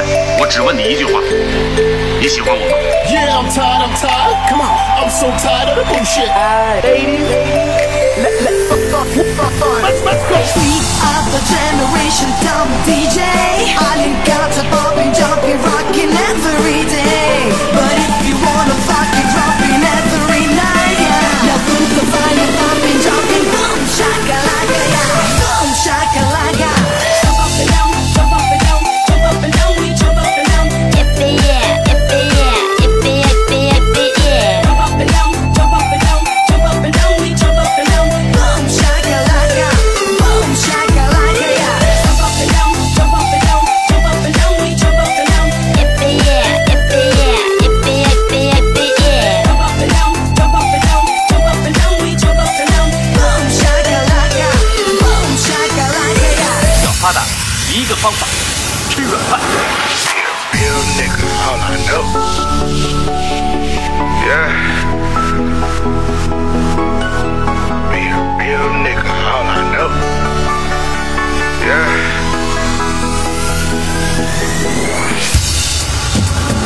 来，我只问你一句话：你喜欢我吗？Yeah, I'm tired, I'm tired. Come on, I'm so tired of the bullshit. Alright, ladies, let, let, fuck, fuck, fuck, fuck. Let's, let's go. We are the generation dumb DJ. All I know. Yeah. Real, nigga, all I know. Yeah.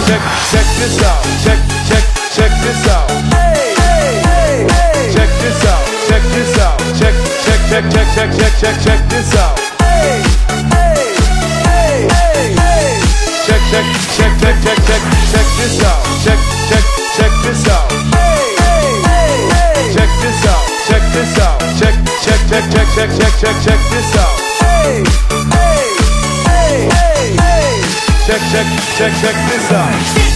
Check, check this out. Check, check, check this out. Hey, hey, hey, hey. Check this out. Check this out. Check, check, check, check, check, check, check, check check, check, check, check, check, check, this out. Hey, hey, hey, hey, hey. Check, check, check, check this out.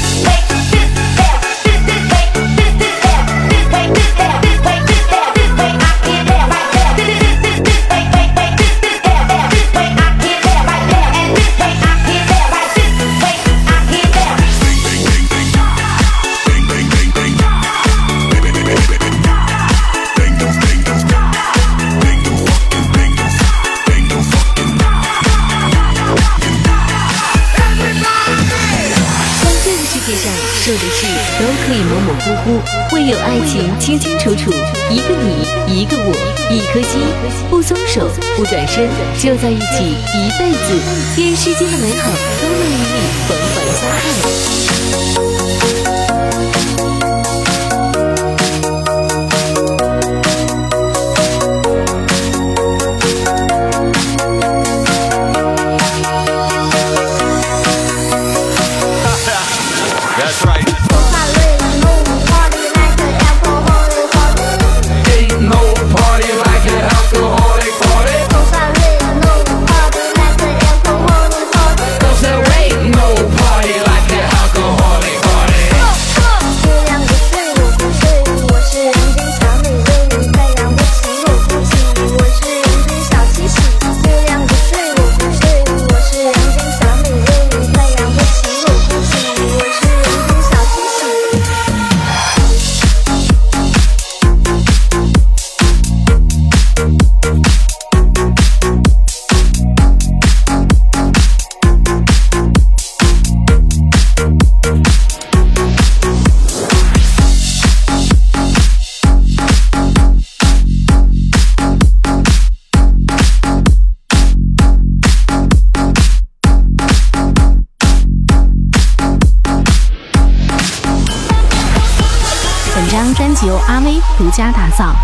都可以模模糊糊，会有爱情清清楚楚，一个你，一个我，一颗心，不松手，不转身，就在一起一辈子，愿世间的美好都能与你环环相扣。That's right. 张专辑由阿威独家打造。